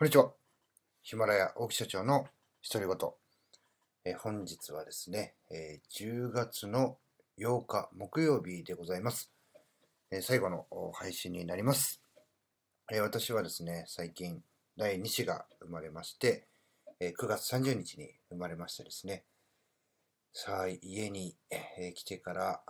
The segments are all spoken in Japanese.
こんにちは。ヒマラヤ大木社長の独り言。え本日はですね、え10月の8日木曜日でございます。え最後の配信になります、え私はですね、最近第2子が生まれまして、え9月30日に生まれましてですね、さあ、家に、え来てから、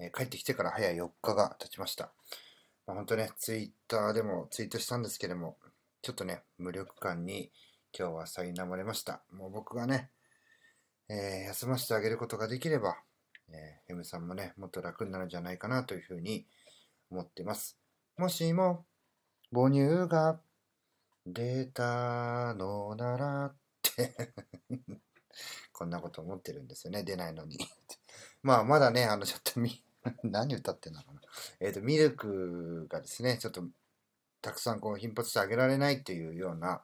え帰ってきてから早4日が経ちました。まあ、本当ね、ツイッターでもツイートしたんですけども、ちょっとね、無力感に今日は苛まれました。もう僕がね、えー休ませてあげることができれば、えー、M さんもね、もっと楽になるんじゃないかなというふうに思ってます。もしも、母乳が出たのならって こんなこと思ってるんですよね、出ないのに。まあ、まだね、あの、ちょっとみ、何歌ってんのかな。えっ、と、ミルクがですね、ちょっとたくさんこう頻発してあげられないっていうような、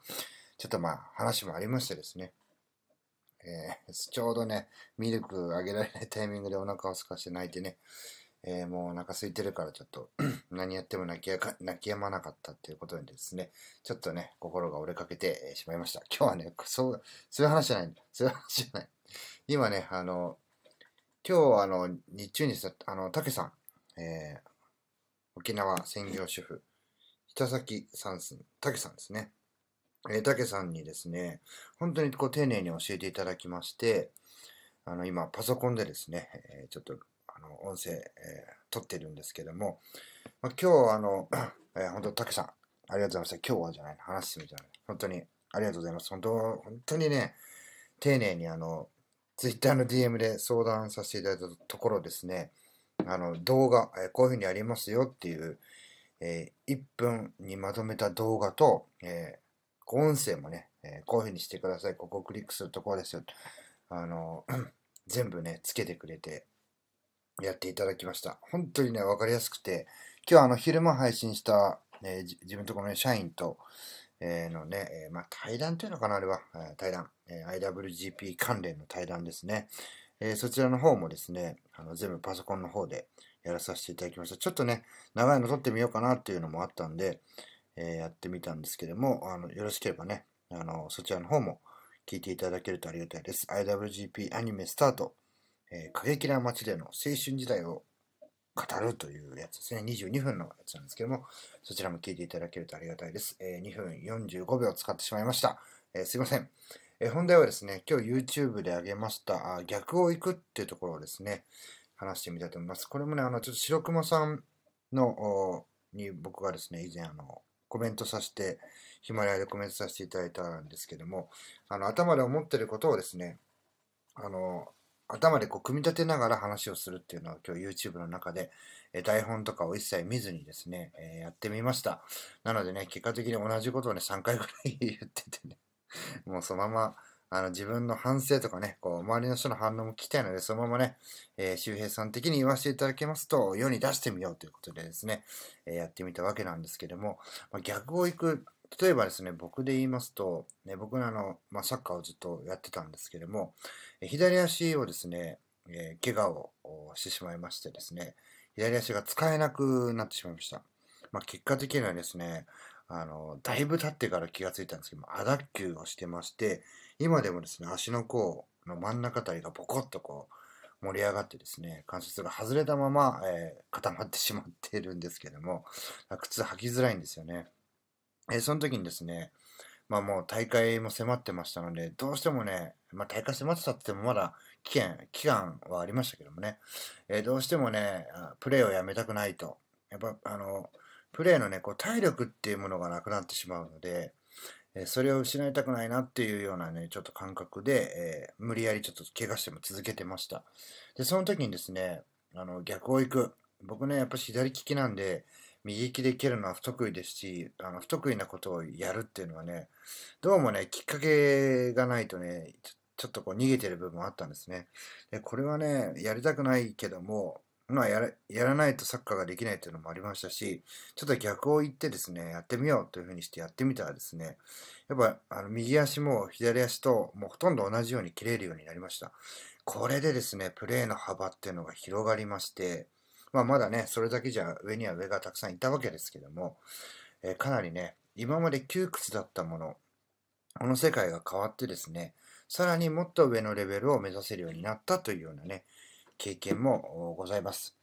ちょっとまあ話もありましてですね、えーちょうどね、ミルクあげられないタイミングでお腹を空かして泣いてね、えーもうお腹空いてるからちょっと 何やっても泣きやか泣き止まなかったっていうことでですね、ちょっとね、心が折れかけてしまいました。今日はね、そう、そういう話じゃない、そういう話じゃない。今ね、あの、今日あの、日中にさ、あの、たけさん、えー沖縄専業主婦、北崎さんす、たけさんですね。えー、たけさんにですね、本当にこう丁寧に教えていただきまして、あの、今、パソコンでですね、えーちょっと、あの、音声、えー撮ってるんですけども、まあ、今日、あの、えー本当、たけさん、ありがとうございました。今日はじゃないの、話してみたら、本当にありがとうございます。本当、本当にね、丁寧にあの、ツイッターの DM で相談させていただいたところですね、あの、動画、えこういうふうにやりますよっていう、えー1分にまとめた動画と、えー音声もね、えーこういうふうにしてください。ここをクリックするところですよ。あの、全部ね、つけてくれて、やっていただきました。本当にね、わかりやすくて、今日あの、昼間配信した、えー自分とこのね、社員と、えーのね、えーまあ、対談というのかな、あれは、対談、え IWGP 関連の対談ですね。えそちらの方もですね、あの全部パソコンの方でやらさせていただきました。ちょっとね、長いの撮ってみようかなっていうのもあったんで、えーやってみたんですけども、あのよろしければね、あのそちらの方も聞いていただけるとありがたいです。IWGP アニメスタート、えー過激な街での青春時代を語るというやつですね。22分のやつなんですけども、そちらも聞いていただけるとありがたいです。えー2分45秒使ってしまいました。えーすいません。えー本題はですね、今日 YouTube で上げました、あ逆を行くっていうところをですね、話してみたいと思います。これもね、あの、ちょっと白熊さんの、に僕がですね、以前あの、コメントさせて、ヒマラヤでコメントさせていただいたんですけども、あの、頭で思ってることをですね、あの、頭でこう組み立てながら話をするっていうのを今日 YouTube の中で、え台本とかを一切見ずにですね、えやってみました。なのでね、結果的に同じことをね、3回ぐらい 言っててね、もうそのまま、あの自分の反省とかね、こう周りの人の反応も聞きたいので、そのままね、えー周平さん的に言わせていただきますと、世に出してみようということでですね、えーやってみたわけなんですけども、まあ、逆を行く、例えばですね、僕で言いますと、ね、僕のあの、まあ、サッカーをずっとやってたんですけども、え左足をですね、えー怪我をしてしまいましてですね、左足が使えなくなってしまいました。まあ、結果的にはですね、あの、だいぶ経ってから気がついたんですけども、亜脱臼をしてまして、今でもですね、足の甲の真ん中あたりがボコッとこう、盛り上がってですね、関節が外れたまま、えー固まってしまっているんですけども、靴履きづらいんですよね。えーその時にですね、まあもう大会も迫ってましたので、どうしてもね、まあ大会迫ってたって言ってもまだ期限、期間はありましたけどもね、えーどうしてもね、プレーをやめたくないと。やっぱあの、プレーのね、こう体力っていうものがなくなってしまうので、えそれを失いたくないなっていうようなね、ちょっと感覚で、えー無理やりちょっと怪我しても続けてました。で、その時にですね、あの、逆を行く。僕ね、やっぱ左利きなんで、右利きで蹴るのは不得意ですし、あの不得意なことをやるっていうのはね、どうもね、きっかけがないとね、ちょっとこう逃げてる部分もあったんですね。で、これはね、やりたくないけども、まあやら、やらないとサッカーができないっていうのもありましたし、ちょっと逆を言ってですね、やってみようというふうにしてやってみたらですね、やっぱあの右足も左足ともうほとんど同じように切れるようになりました。これでですね、プレーの幅っていうのが広がりまして、まあまだね、それだけじゃ上には上がたくさんいたわけですけども、えーかなりね、今まで窮屈だったもの、この世界が変わってですね、さらにもっと上のレベルを目指せるようになったというようなね、経験もございます。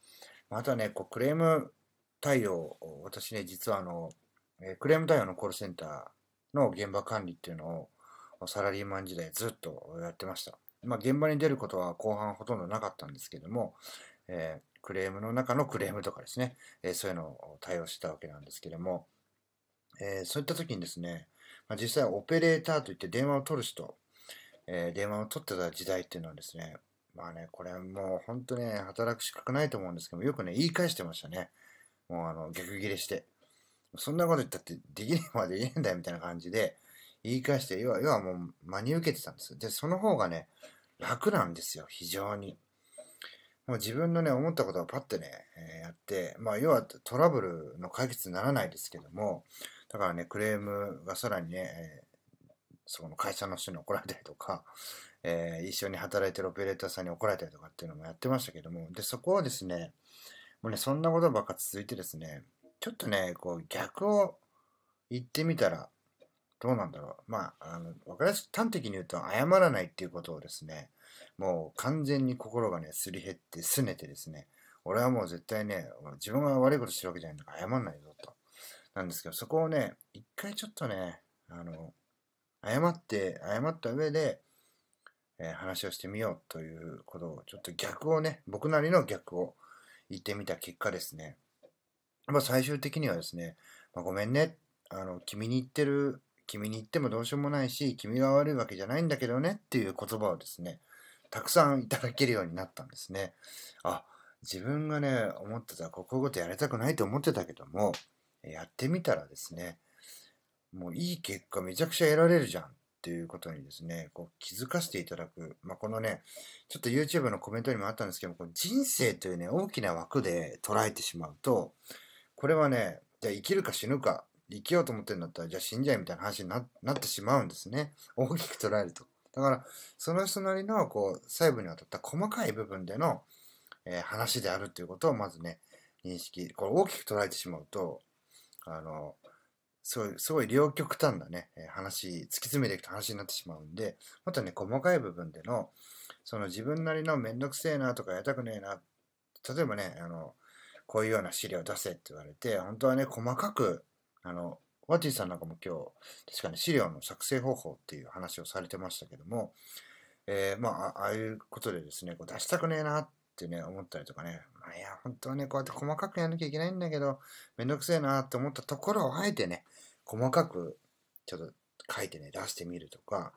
またね、こうクレーム対応、私ね、実はあの、クレーム対応のコールセンターの現場管理っていうのをサラリーマン時代ずっとやってました。まあ、現場に出ることは後半ほとんどなかったんですけども、えー、クレームの中のクレームとかですね、えー、そういうのを対応してたわけなんですけども、えー、そういった時にですね、まあ、実際オペレーターといって電話を取る人、え電話を取ってた時代っていうのはですね、まあね、これもう本当ね、働く資格ないと思うんですけども、よくね、言い返してましたね。もうあの、逆ギレして。そんなこと言ったってできねえまで言えんだよみたいな感じで、言い返して、要は、要はもう真に受けてたんです。で、その方がね、楽なんですよ、非常に。もう自分のね、思ったことをパッてね、えー、やって、まあ、要はトラブルの解決にならないですけども、だからね、クレームがさらにね、え、その会社の人に怒られたりとか、えー、一緒に働いてるオペレーターさんに怒られたりとかっていうのもやってましたけども、で、そこはですね、もうね、そんなことばっか続いてですね、ちょっとね、こう逆を言ってみたら、どうなんだろう。まあ、あの、わかりやすく端的に言うと、謝らないっていうことをですね、もう完全に心がね、すり減って、すねてですね、俺はもう絶対ね、自分が悪いことしてるわけじゃないんだから謝んないぞと。なんですけど、そこをね、一回ちょっとね、あの、謝って、謝った上で、えー、話をしてみようということを、ちょっと逆をね、僕なりの逆を言ってみた結果ですね、まあ最終的にはですね、まあ、ごめんね、あの、君に言ってる君に言ってもどうしようもないし、君が悪いわけじゃないんだけどねっていう言葉をですね、たくさんいただけるようになったんですね。あ、自分がね、思ってた、こういうことやりたくないと思ってたけども、やってみたらですね、もういい結果めちゃくちゃ得られるじゃんっていうことにですね、こう気づかせていただく。まあ、このね、ちょっと YouTube のコメントにもあったんですけど、この人生というね、大きな枠で捉えてしまうと、これはね、じゃあ生きるか死ぬか生きようと思ってるんだったら、じゃあ死んじゃえみたいな話になってしまうんですね。大きく捉えると。だから、その人なりの、こう、細部にわたった細かい部分での、えー、話であるということを、まずね、認識。これ大きく捉えてしまうと、あの、すごい、すごい両極端なね、話、突き詰めていくと話になってしまうんで、またね、細かい部分での、その自分なりのめんどくせえなとかやりたくねえな、例えばね、あの、こういうような資料出せって言われて、本当はね、細かくあの、ワティさんなんかも今日、確かに資料の作成方法っていう話をされてましたけども、えー、まあ、ああいうことでですね、こう出したくねえなってね、思ったりとかね、まあ、いや、本当はね、こうやって細かくやんなきゃいけないんだけど、めんどくせえなって思ったところを、あえてね、細かくちょっと書いてね、出してみるとか、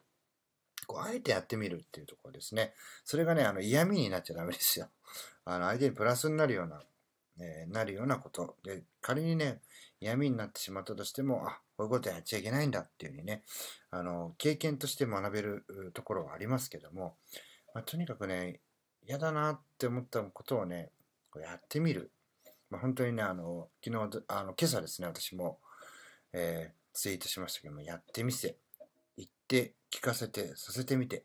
こう、あえてやってみるっていうところですね。それがね、あの、嫌味になっちゃダメですよ。あの、相手にプラスになるような、えー、なるようなこと。で、仮にね、闇になってしまったとしても、あ、こういうことやっちゃいけないんだっていうふうにね、あの、経験として学べるところはありますけども、まあ、とにかくね、嫌だなって思ったことをね、こうやってみる。まあ、本当にね、あの、昨日、あの、今朝ですね、私も、えー、ツイートしましたけども、やってみせ、言って、聞かせて、させてみて、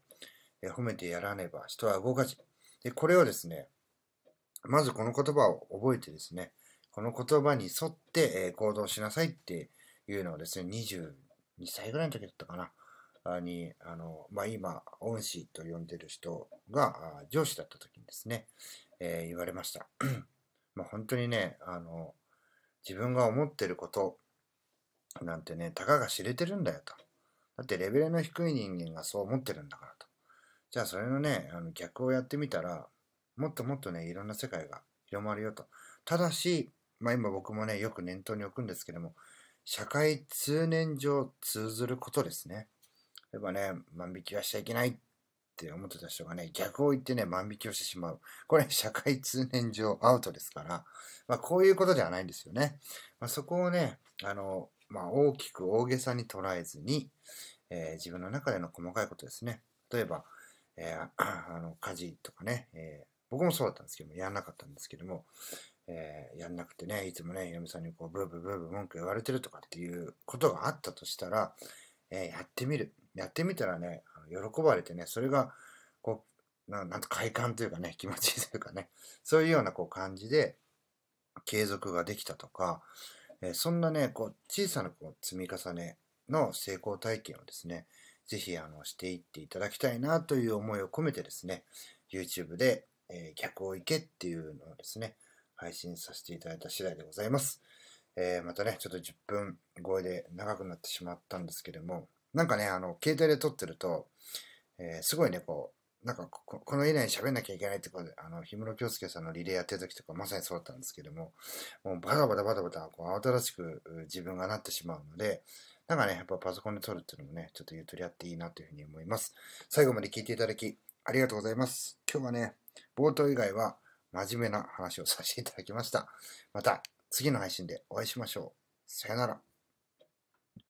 えー、褒めてやらねば人は動かじ。で、これをですね、まずこの言葉を覚えてですね、この言葉に沿って、え行動しなさいっていうのをですね、22歳ぐらいの時だったかな、に、あの、まあ、今、恩師と呼んでる人が上司だった時にですね、えー、言われました。まあ、本当にね、あの、自分が思ってることなんてね、たかが知れてるんだよと。だってレベルの低い人間がそう思ってるんだからと。じゃあそれのね、あの逆をやってみたら、もっともっとね、いろんな世界が広まるよと。ただし、まあ今僕もね、よく念頭に置くんですけども、社会通念上通ずることですね。例えばね、万引きはしちゃいけないって思ってた人がね、逆を言ってね、万引きをしてしまう。これ、社会通念上アウトですから、まあこういうことではないんですよね。まあ、そこをね、あの、まあ大きく大げさに捉えずに、えー、自分の中での細かいことですね。例えば、えー、あ の家事とかね、えー、僕もそうだったんですけども、やらなかったんですけども、えー、やんなくてね、いつもね、嫁さんにこう、ブーブーブーブー文句言われてるとかっていうことがあったとしたら、えー、やってみる。やってみたらね、喜ばれてね、それが、こう、ななんと快感というかね、気持ちいいというかね、そういうようなこう感じで、継続ができたとか、え、そんなね、こう、小さなこう積み重ねの成功体験をですね、ぜひあのしていっていただきたいなという思いを込めてですね、YouTube で、えー、逆を行けっていうのをですね、配信させていただいた次第でございます。えー、またね、ちょっと10分超えで長くなってしまったんですけども、なんかね、あの、携帯で撮ってると、えー、すごいね、こう、なんかこ、この以内に喋んなきゃいけないってことで、あの、氷室京介さんのリレーやってる時とかまさにそうだったんですけども、もうバタバタバタバタ、こう、慌ただしく自分がなってしまうので、なんかね、やっぱパソコンで撮るっていうのもね、ちょっとゆとりあっていいなというふうに思います。最後まで聞いていただき、ありがとうございます。今日はね、冒頭以外は真面目な話をさせていただきました。また次の配信でお会いしましょう。さよなら。